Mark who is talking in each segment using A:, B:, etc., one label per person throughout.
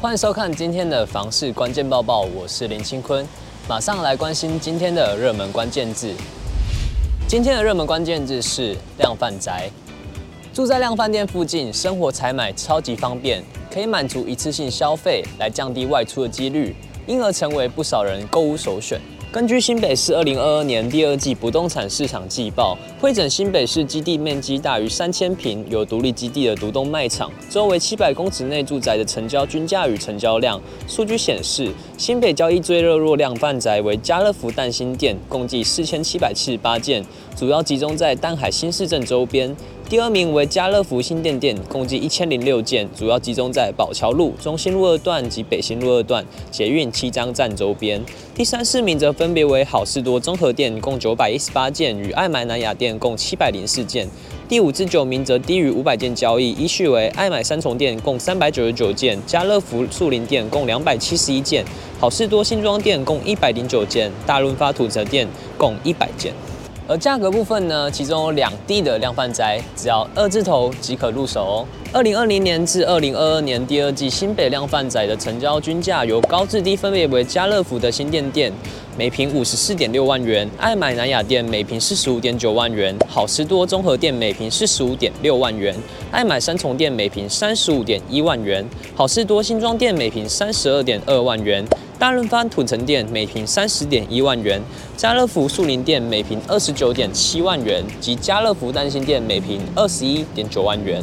A: 欢迎收看今天的房市关键报报，我是林清坤，马上来关心今天的热门关键字。今天的热门关键字是量贩宅。住在量贩店附近，生活采买超级方便，可以满足一次性消费，来降低外出的几率，因而成为不少人购物首选。根据新北市二零二二年第二季不动产市场季报，汇整新北市基地面积大于三千坪、有独立基地的独栋卖场，周围七百公尺内住宅的成交均价与成交量数据显示，新北交易最热络量贩宅为家乐福淡新店，共计四千七百七十八件，主要集中在淡海新市镇周边。第二名为家乐福新店店，共计一千零六件，主要集中在宝桥路、中心路二段及北新路二段捷运七张站周边。第三、四名则分别为好事多综合店，共九百一十八件，与爱买南雅店共七百零四件。第五至九名则低于五百件交易，依序为爱买三重店共三百九十九件，家乐福树林店共两百七十一件，好事多新庄店共一百零九件，大润发土城店共一百件。而价格部分呢，其中有两地的量贩宅，只要二字头即可入手哦。二零二零年至二零二二年第二季新北量贩宅的成交均价由高至低分别为家乐福的新店店每坪五十四点六万元，爱买南雅店每坪四十五点九万元，好市多综合店每坪四十五点六万元，爱买三重店每坪三十五点一万元，好市多新庄店每坪三十二点二万元。大润发土城店每平三十点一万元，家乐福树林店每平二十九点七万元，及家乐福淡新店每平二十一点九万元。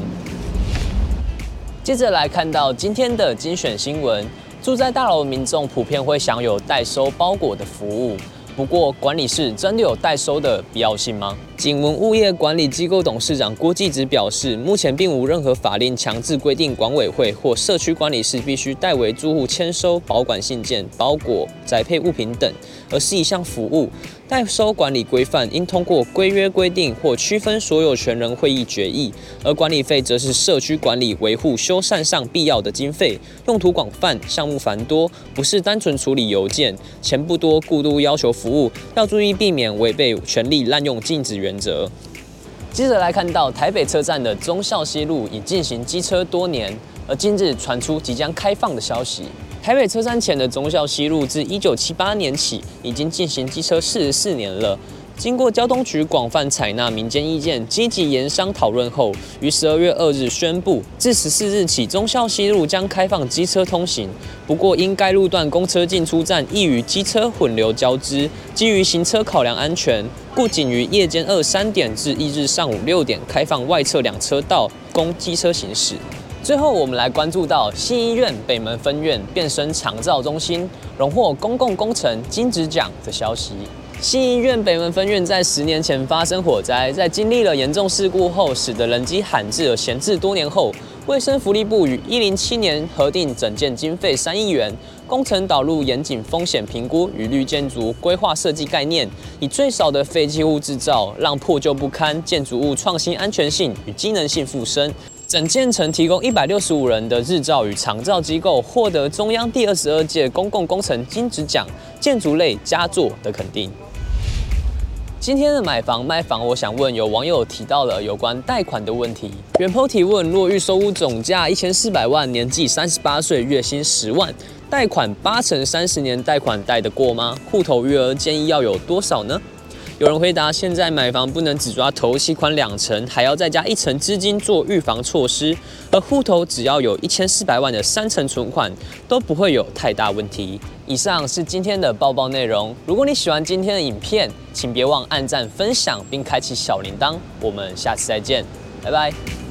A: 接着来看到今天的精选新闻，住在大楼民众普遍会享有代收包裹的服务。不过，管理室真的有代收的必要性吗？景文物业管理机构董事长郭继直表示，目前并无任何法令强制规定管委会或社区管理室必须代为住户签收保管信件、包裹、宅配物品等，而是一项服务。代收管理规范应通过规约规定或区分所有权人会议决议，而管理费则是社区管理维护修缮上必要的经费，用途广泛，项目繁多，不是单纯处理邮件，钱不多，过度要求服务，要注意避免违背权利滥用禁止原则。接着来看到台北车站的忠孝西路已进行机车多年，而今日传出即将开放的消息。台北车站前的忠孝西路自一九七八年起已经进行机车四十四年了。经过交通局广泛采纳民间意见，积极研商讨论后，于十二月二日宣布，自十四日起，忠孝西路将开放机车通行。不过，因该路段公车进出站易与机车混流交织，基于行车考量安全，故仅于夜间二三点至翌日上午六点开放外侧两车道供机车行驶。最后，我们来关注到新医院北门分院变身长照中心，荣获公共工程金质奖的消息。新医院北门分院在十年前发生火灾，在经历了严重事故后，使得人迹罕至而闲置多年后，卫生福利部于一零七年核定整建经费三亿元，工程导入严谨风险评估与绿建筑规划设计概念，以最少的废弃物制造，让破旧不堪建筑物创新安全性与机能性复生。整建成提供一百六十五人的日照与长照机构，获得中央第二十二届公共工程金质奖建筑类佳作的肯定。今天的买房卖房，我想问有网友提到了有关贷款的问题。原 PO 提问：若预收屋总价一千四百万，年纪三十八岁，月薪十万，贷款八成三十年贷款贷得过吗？户头余额建议要有多少呢？有人回答：现在买房不能只抓头期款两成，还要再加一层资金做预防措施。而户头只要有一千四百万的三成存款，都不会有太大问题。以上是今天的报报内容。如果你喜欢今天的影片，请别忘按赞、分享并开启小铃铛。我们下次再见，拜拜。